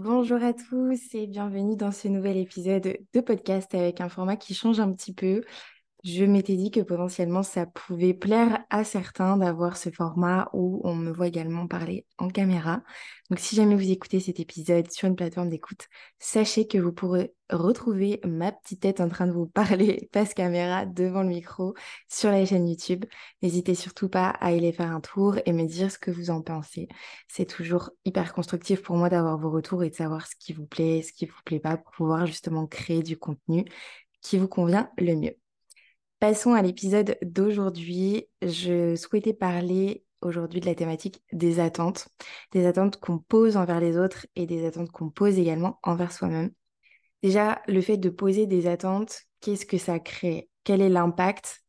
Bonjour à tous et bienvenue dans ce nouvel épisode de podcast avec un format qui change un petit peu. Je m'étais dit que potentiellement ça pouvait plaire à certains d'avoir ce format où on me voit également parler en caméra. Donc si jamais vous écoutez cet épisode sur une plateforme d'écoute, sachez que vous pourrez retrouver ma petite tête en train de vous parler face caméra devant le micro sur la chaîne YouTube. N'hésitez surtout pas à aller faire un tour et me dire ce que vous en pensez. C'est toujours hyper constructif pour moi d'avoir vos retours et de savoir ce qui vous plaît, ce qui vous plaît pas pour pouvoir justement créer du contenu qui vous convient le mieux. Passons à l'épisode d'aujourd'hui. Je souhaitais parler aujourd'hui de la thématique des attentes, des attentes qu'on pose envers les autres et des attentes qu'on pose également envers soi-même. Déjà, le fait de poser des attentes, qu'est-ce que ça crée? Quel est l'impact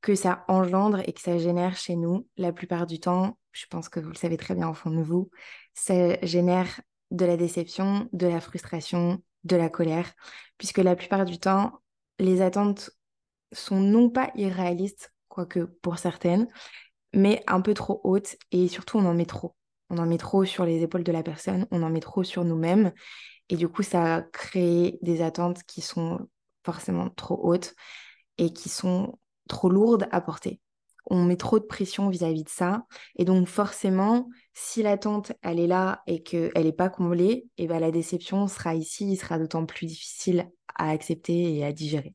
que ça engendre et que ça génère chez nous? La plupart du temps, je pense que vous le savez très bien au fond de vous, ça génère de la déception, de la frustration, de la colère, puisque la plupart du temps, les attentes sont non pas irréalistes, quoique pour certaines, mais un peu trop hautes et surtout on en met trop. On en met trop sur les épaules de la personne, on en met trop sur nous-mêmes et du coup ça crée des attentes qui sont forcément trop hautes et qui sont trop lourdes à porter. On met trop de pression vis-à-vis de ça et donc forcément si l'attente elle est là et qu'elle n'est pas comblée, et eh ben la déception sera ici, il sera d'autant plus difficile à accepter et à digérer.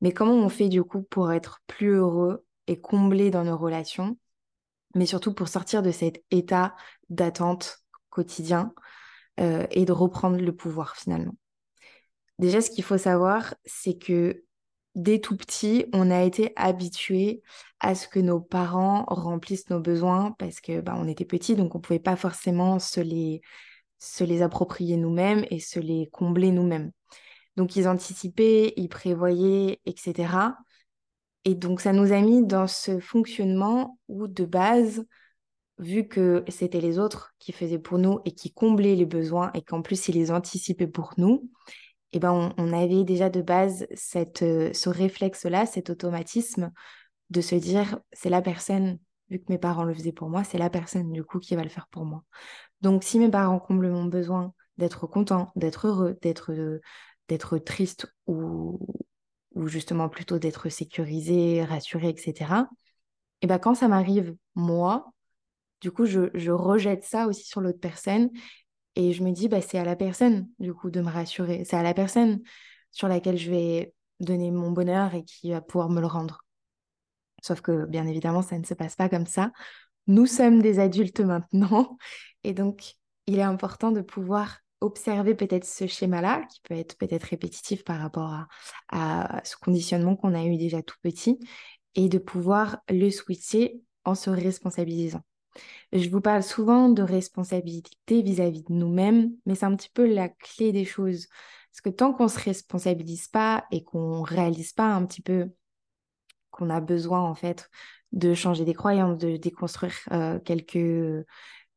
Mais comment on fait du coup pour être plus heureux et comblé dans nos relations, mais surtout pour sortir de cet état d'attente quotidien euh, et de reprendre le pouvoir finalement? Déjà, ce qu'il faut savoir, c'est que dès tout petit, on a été habitué à ce que nos parents remplissent nos besoins parce que bah, on était petit, donc on pouvait pas forcément se les, se les approprier nous-mêmes et se les combler nous-mêmes. Donc ils anticipaient, ils prévoyaient, etc. Et donc ça nous a mis dans ce fonctionnement où de base, vu que c'était les autres qui faisaient pour nous et qui comblaient les besoins et qu'en plus ils les anticipaient pour nous, eh ben on, avait déjà de base euh, ce réflexe-là, cet automatisme de se dire c'est la personne, vu que mes parents le faisaient pour moi, c'est la personne du coup qui va le faire pour moi. Donc si mes parents comblent mon besoin d'être content, d'être heureux, d'être euh, d'être triste ou, ou justement plutôt d'être sécurisé, rassuré, etc. Et ben quand ça m'arrive, moi, du coup, je, rejette ça aussi sur l'autre personne et je me dis, bah, c'est à la personne, du coup, de me rassurer. C'est à la personne sur laquelle je vais donner mon bonheur et qui va pouvoir me le rendre. Sauf que, bien évidemment, ça ne se passe pas comme ça. Nous sommes des adultes maintenant et donc, il est important de pouvoir observer peut-être ce schéma-là, qui peut être peut-être répétitif par rapport à, ce conditionnement qu'on a eu déjà tout petit, et de pouvoir le switcher en se responsabilisant. Je vous parle souvent de responsabilité vis-à-vis de nous-mêmes, mais c'est un petit peu la clé des choses. Parce que tant qu'on ne se responsabilise pas et qu'on ne réalise pas un petit peu qu'on a besoin en fait de changer des croyances, de déconstruire euh, quelques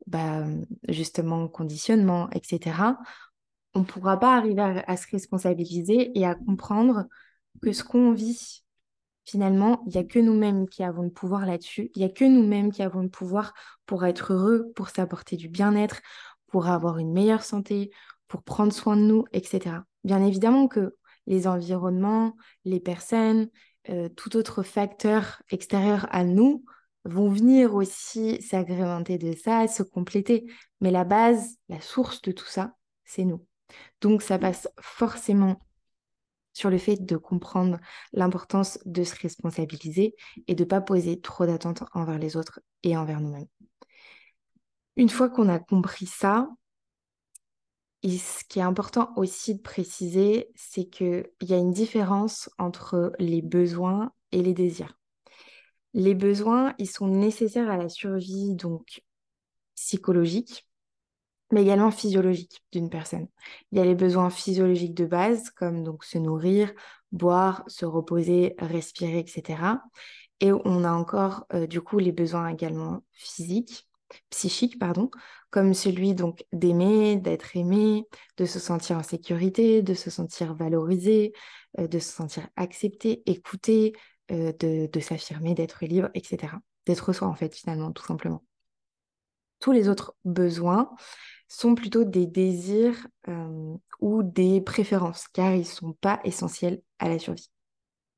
bah, justement conditionnement, etc., on ne pourra pas arriver à, se responsabiliser et à comprendre que ce qu'on vit, finalement, il n'y a que nous-mêmes qui avons le pouvoir là-dessus. Il n'y a que nous-mêmes qui avons le pouvoir pour être heureux, pour s'apporter du bien-être, pour avoir une meilleure santé, pour prendre soin de nous, etc. Bien évidemment que les environnements, les personnes, euh, tout autre facteur extérieur à nous vont venir aussi s'agrémenter de ça, se compléter. Mais la base, la source de tout ça, c'est nous. Donc ça passe forcément sur le fait de comprendre l'importance de se responsabiliser et de ne pas poser trop d'attentes envers les autres et envers nous-mêmes. Une fois qu'on a compris ça, ce qui est important aussi de préciser, c'est qu'il y a une différence entre les besoins et les désirs. Les besoins, ils sont nécessaires à la survie donc psychologique, mais également physiologique d'une personne. Il y a les besoins physiologiques de base, comme donc se nourrir, boire, se reposer, respirer, etc. Et on a encore euh, du coup les besoins également physiques, psychiques, pardon, comme celui donc d'aimer, d'être aimé, de se sentir en sécurité, de se sentir valorisé, euh, de se sentir accepté, écouté, euh, de, s'affirmer, d'être libre, etc. D'être soi, en fait, finalement, tout simplement. Tous les autres besoins sont plutôt des désirs euh, ou des préférences, car ils ne sont pas essentiels à la survie.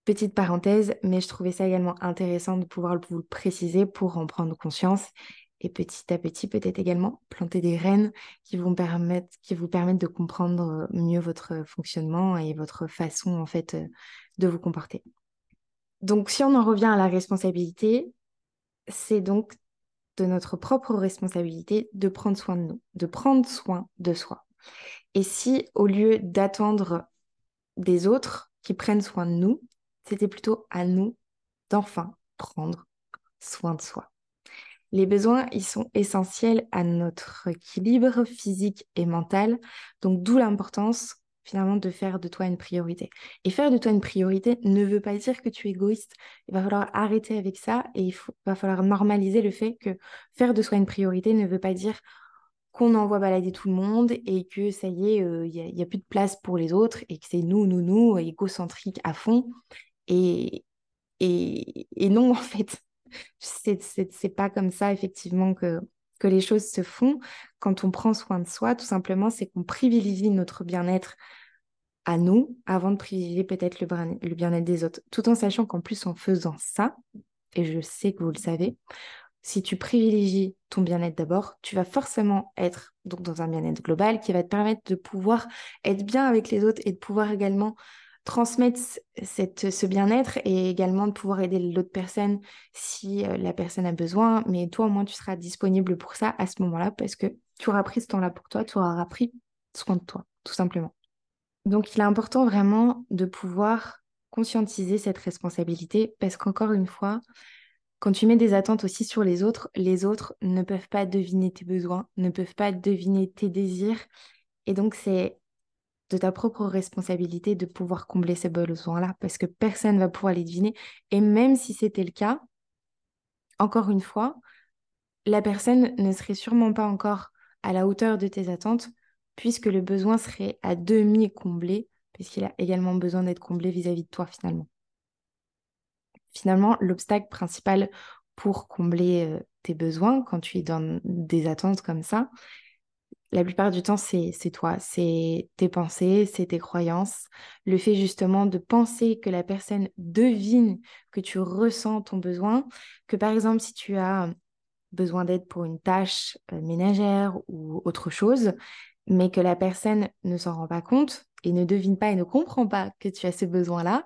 Petite parenthèse, mais je trouvais ça également intéressant de pouvoir vous le préciser pour en prendre conscience et petit à petit peut-être également planter des graines qui qui vous permettent de comprendre mieux votre fonctionnement et votre façon en fait euh, de vous comporter. Donc si on en revient à la responsabilité, c'est donc de notre propre responsabilité de prendre soin de nous, de prendre soin de soi. Et si au lieu d'attendre des autres qui prennent soin de nous, c'était plutôt à nous d'enfin prendre soin de soi. Les besoins, ils sont essentiels à notre équilibre physique et mental, donc d'où l'importance finalement de faire de toi une priorité. Et faire de toi une priorité ne veut pas dire que tu es égoïste. Il va falloir arrêter avec ça et il va falloir normaliser le fait que faire de soi une priorité ne veut pas dire qu'on envoie balader tout le monde et que ça y est, euh, il n'y a, plus de place pour les autres et que c'est nous, nous, nous, égocentrique à fond. Et, et, et non, en fait, c'est pas comme ça, effectivement, que, que les choses se font. Quand on prend soin de soi, tout simplement, c'est qu'on privilégie notre bien-être à nous avant de privilégier peut-être le bien-être des autres. Tout en sachant qu'en plus, en faisant ça, et je sais que vous le savez, si tu privilégies ton bien-être d'abord, tu vas forcément être dans un bien-être global qui va te permettre de pouvoir être bien avec les autres et de pouvoir également transmettre ce bien-être et également de pouvoir aider l'autre personne si euh, la personne a besoin. Mais toi, au moins, tu seras disponible pour ça à ce moment-là parce que tu auras pris ce temps-là pour toi, tu auras pris soin de toi, tout simplement. Donc, il est important vraiment de pouvoir conscientiser cette responsabilité parce qu'encore une fois, quand tu mets des attentes aussi sur les autres, les autres ne peuvent pas deviner tes besoins, ne peuvent pas deviner tes désirs. Et donc, c'est de ta propre responsabilité de pouvoir combler ces besoins-là parce que personne ne va pouvoir les deviner. Et même si c'était le cas, encore une fois, la personne ne serait sûrement pas encore à la hauteur de tes attentes puisque le besoin serait à demi comblé puisqu'il a également besoin d'être comblé vis-à-vis de toi finalement. Finalement, l'obstacle principal pour combler euh, tes besoins quand tu es dans des attentes comme ça, la plupart du temps, c'est toi, c'est tes pensées, c'est tes croyances. Le fait justement de penser que la personne devine que tu ressens ton besoin, que par exemple, si tu as besoin d'aide pour une tâche euh, ménagère ou autre chose, mais que la personne ne s'en rend pas compte et ne devine pas et ne comprend pas que tu as ce besoin-là,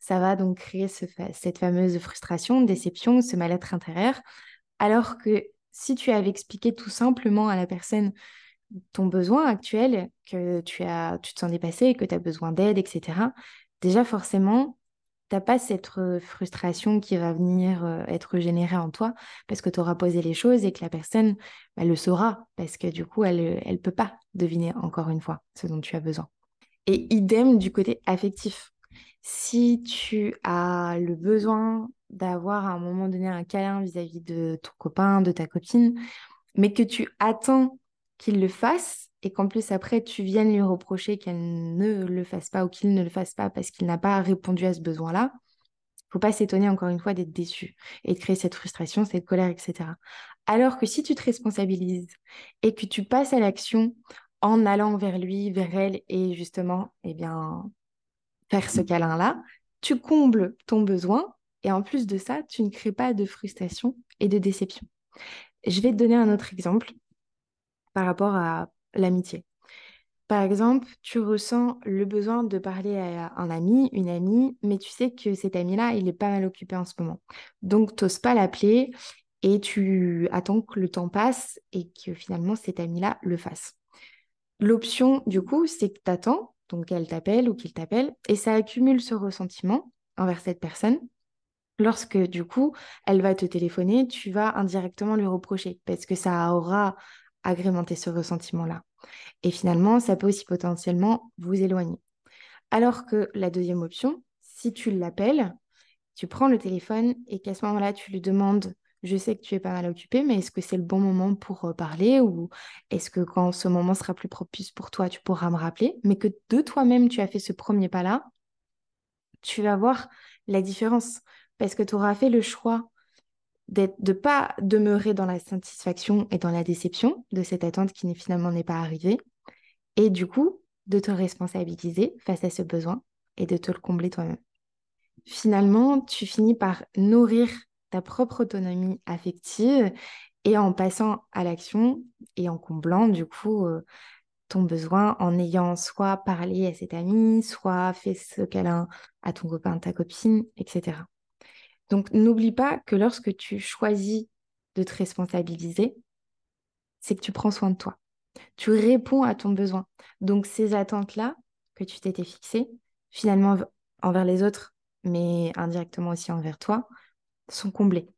ça va donc créer cette fameuse frustration, déception, ce mal-être intérieur. Alors que si tu avais expliqué tout simplement à la personne ton besoin actuel, que tu, as, tu te sens dépassé, que tu as besoin d'aide, etc., déjà forcément, tu n'as pas cette frustration qui va venir être générée en toi parce que tu auras posé les choses et que la personne elle le saura parce que du coup, elle ne peut pas deviner encore une fois ce dont tu as besoin. Et idem du côté affectif. Si tu as le besoin d'avoir à un moment donné un câlin vis à -vis de ton copain, de ta copine, mais que tu attends qu'il le fasse et qu'en plus après tu viennes lui reprocher qu'elle ne le fasse pas ou qu'il ne le fasse pas parce qu'il n'a pas répondu à ce besoin-là, faut pas s'étonner encore une fois d'être déçu et de créer cette frustration, cette colère, etc. Alors que si tu te responsabilises et que tu passes à l'action en allant vers lui, vers elle et justement, eh bien, faire ce câlin-là, tu combles ton besoin et en plus de ça, tu ne crées pas de frustration et de déception. Je vais te donner un autre exemple par rapport à l'amitié. Par exemple, tu ressens le besoin de parler à un ami, une amie, mais tu sais que cet ami-là, il est pas mal occupé en ce moment. Donc, tu n'oses pas l'appeler et tu attends que le temps passe et que finalement cet ami-là le fasse. L'option, du coup, c'est que tu attends, donc qu'elle t'appelle ou qu'il t'appelle, et ça accumule ce ressentiment envers cette personne. Lorsque, du coup, elle va te téléphoner, tu vas indirectement lui reprocher parce que ça aura agrémenter ce ressentiment-là. Et finalement, ça peut aussi potentiellement vous éloigner. Alors que la deuxième option, si tu l'appelles, tu prends le téléphone et qu'à ce moment-là, tu lui demandes, je sais que tu es pas mal occupé, mais est-ce que c'est le bon moment pour euh, parler ou est-ce que quand ce moment sera plus propice pour toi, tu pourras me rappeler, mais que de toi-même, tu as fait ce premier pas-là, tu vas voir la différence parce que tu auras fait le choix de ne pas demeurer dans la satisfaction et dans la déception de cette attente qui finalement n'est pas arrivée, et du coup, de te responsabiliser face à ce besoin et de te le combler toi-même. Finalement, tu finis par nourrir ta propre autonomie affective et en passant à l'action et en comblant du coup euh, ton besoin en ayant soit parlé à cet ami, soit fait ce câlin à ton copain, ta copine, etc. Donc n'oublie pas que lorsque tu choisis de te responsabiliser, c'est que tu prends soin de toi. Tu réponds à ton besoin. Donc ces attentes-là que tu t'étais fixées, finalement envers les autres, mais indirectement aussi envers toi, sont comblées.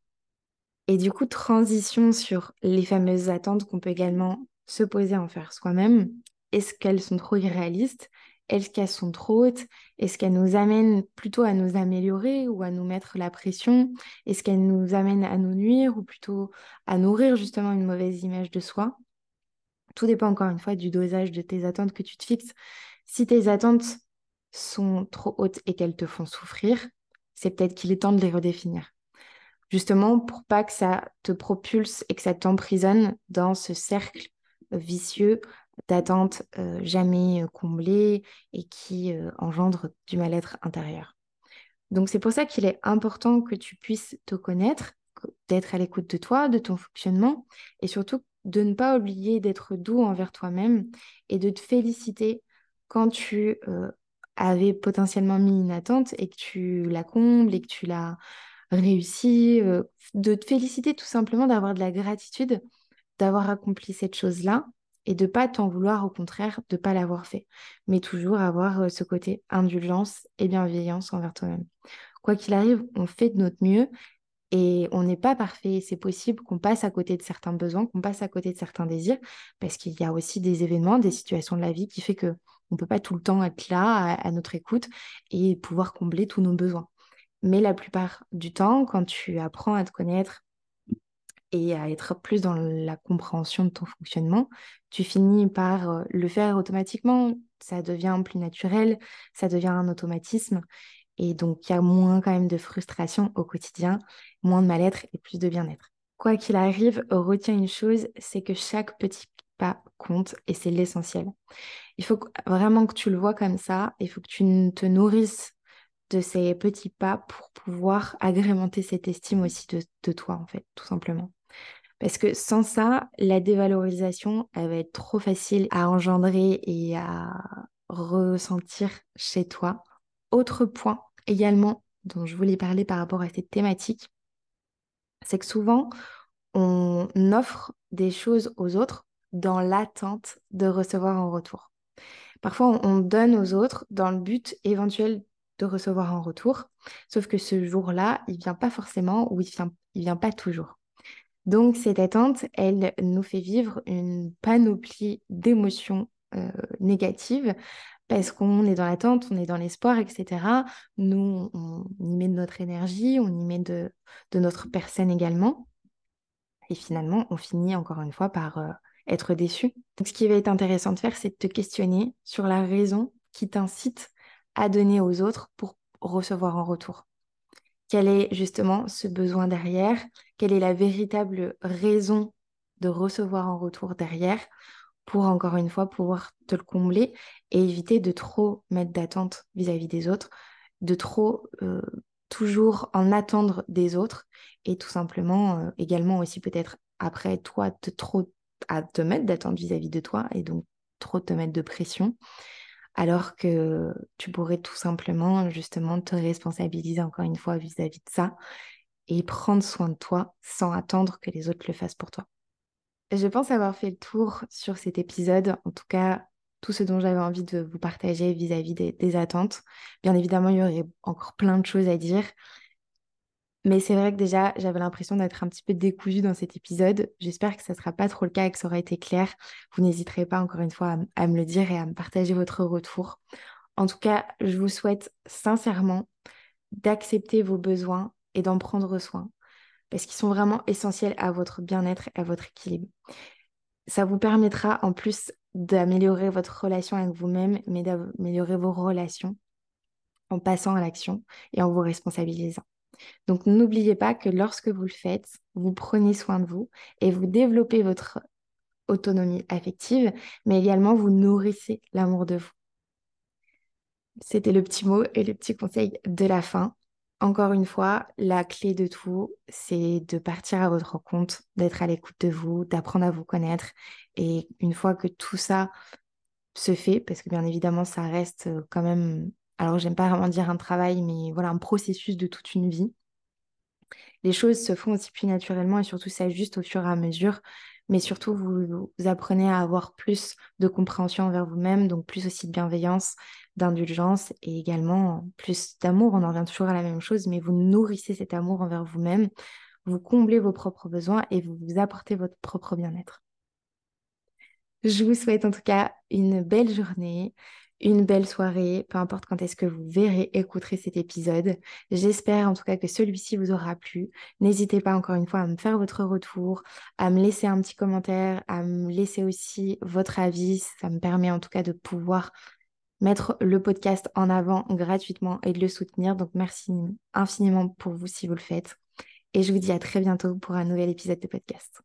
Et du coup, transition sur les fameuses attentes qu'on peut également se poser en faire soi-même. Est-ce qu'elles sont trop irréalistes? Est-ce qu'elles sont trop hautes? Est-ce qu'elles nous amènent plutôt à nous améliorer ou à nous mettre la pression? Est-ce qu'elles nous amènent à nous nuire ou plutôt à nourrir justement une mauvaise image de soi? Tout dépend encore une fois du dosage de tes attentes que tu te fixes. Si tes attentes sont trop hautes et qu'elles te font souffrir, c'est peut-être qu'il est temps de les redéfinir. Justement pour pas que ça te propulse et que ça t'emprisonne dans ce cercle vicieux d'attente euh, jamais euh, comblée et qui euh, engendre du mal-être intérieur. Donc c'est pour ça qu'il est important que tu puisses te connaître, d'être à l'écoute de toi, de ton fonctionnement et surtout de ne pas oublier d'être doux envers toi-même et de te féliciter quand tu avais potentiellement mis une attente et que tu la combles et que tu la réussi, de te féliciter tout simplement d'avoir de la gratitude, d'avoir accompli cette chose-là et de pas t'en vouloir, au contraire, de pas l'avoir fait, mais toujours avoir euh, ce côté indulgence et bienveillance envers toi-même. Quoi qu'il arrive, on fait de notre mieux et on n'est pas parfait. C'est possible qu'on passe à côté de certains besoins, qu'on passe à côté de certains désirs, parce qu'il y a aussi des événements, des situations de la vie qui fait que on peut pas tout le temps être là à notre écoute et pouvoir combler tous nos besoins. Mais la plupart du temps, quand tu apprends à te connaître et à être plus dans la compréhension de ton fonctionnement, tu finis par euh, le faire automatiquement. Ça devient plus naturel, ça devient un automatisme. Et donc, il y a moins quand même de frustration au quotidien, moins de mal-être et plus de bien-être. Quoi qu'il arrive, retiens une chose, c'est que chaque petit pas compte et c'est l'essentiel. Il faut vraiment que tu le vois comme ça, il faut que tu te nourrisses de ces petits pas pour pouvoir agrémenter cette estime aussi de, toi, en fait, tout simplement. Parce que sans ça, la dévalorisation, elle va être trop facile à engendrer et à ressentir chez toi. Autre point également dont je voulais parler par rapport à cette thématique, c'est que souvent, on offre des choses aux autres dans l'attente de recevoir en retour. Parfois, on donne aux autres dans le but éventuel de recevoir en retour. Sauf que ce jour-là, il vient pas forcément ou il vient, il vient pas toujours. Donc cette attente, elle nous fait vivre une panoplie d'émotions euh, négatives parce qu'on est dans l'attente, on est dans l'espoir, etc. Nous, on, y met de notre énergie, on y met de, notre personne également. Et finalement, on finit encore une fois par euh, être déçu. Ce qui va être intéressant de faire, c'est de te questionner sur la raison qui t'incite à donner aux autres pour recevoir en retour. Quel est justement ce besoin derrière? Quelle est la véritable raison de recevoir en retour derrière pour encore une fois pouvoir te le combler et éviter de trop mettre d'attente vis-à-vis des autres, de trop euh, toujours en attendre des autres et tout simplement euh, également aussi peut-être après toi de trop à te mettre d'attente vis-à-vis de toi et donc trop te mettre de pression alors que tu pourrais tout simplement justement te responsabiliser encore une fois vis-à-vis de ça et prendre soin de toi sans attendre que les autres le fassent pour toi. Je pense avoir fait le tour sur cet épisode, en tout cas tout ce dont j'avais envie de vous partager vis-à-vis des, attentes. Bien évidemment, il y aurait encore plein de choses à dire, mais c'est vrai que déjà, j'avais l'impression d'être un petit peu décousue dans cet épisode. J'espère que ça ne sera pas trop le cas et que ça aura été clair. Vous n'hésiterez pas encore une fois à, me le dire et à me partager votre retour. En tout cas, je vous souhaite sincèrement d'accepter vos besoins et d'en prendre soin parce qu'ils sont vraiment essentiels à votre bien-être et à votre équilibre. Ça vous permettra en plus d'améliorer votre relation avec vous-même, mais d'améliorer vos relations en passant à l'action et en vous responsabilisant. Donc n'oubliez pas que lorsque vous le faites, vous prenez soin de vous et vous développez votre autonomie affective, mais également vous nourrissez l'amour de vous. C'était le petit mot et le petit conseil de la fin. Encore une fois, la clé de tout, c'est de partir à votre compte, d'être à l'écoute de vous, d'apprendre à vous connaître. Et une fois que tout ça se fait, parce que bien évidemment, ça reste quand même, alors j'aime pas vraiment dire un travail, mais voilà, un processus de toute une vie. Les choses se font aussi plus naturellement et surtout s'ajustent au fur et à mesure mais surtout vous, apprenez à avoir plus de compréhension envers vous-même, donc plus aussi de bienveillance, d'indulgence et également plus d'amour. On en revient toujours à la même chose, mais vous nourrissez cet amour envers vous-même, vous comblez vos propres besoins et vous vous apportez votre propre bien-être. Je vous souhaite en tout cas une belle journée une belle soirée, peu importe quand est-ce que vous verrez, écouterez cet épisode. J'espère en tout cas que celui-ci vous aura plu. N'hésitez pas encore une fois à me faire votre retour, à me laisser un petit commentaire, à me laisser aussi votre avis. Ça me permet en tout cas de pouvoir mettre le podcast en avant gratuitement et de le soutenir. Donc merci infiniment pour vous si vous le faites. Et je vous dis à très bientôt pour un nouvel épisode de podcast.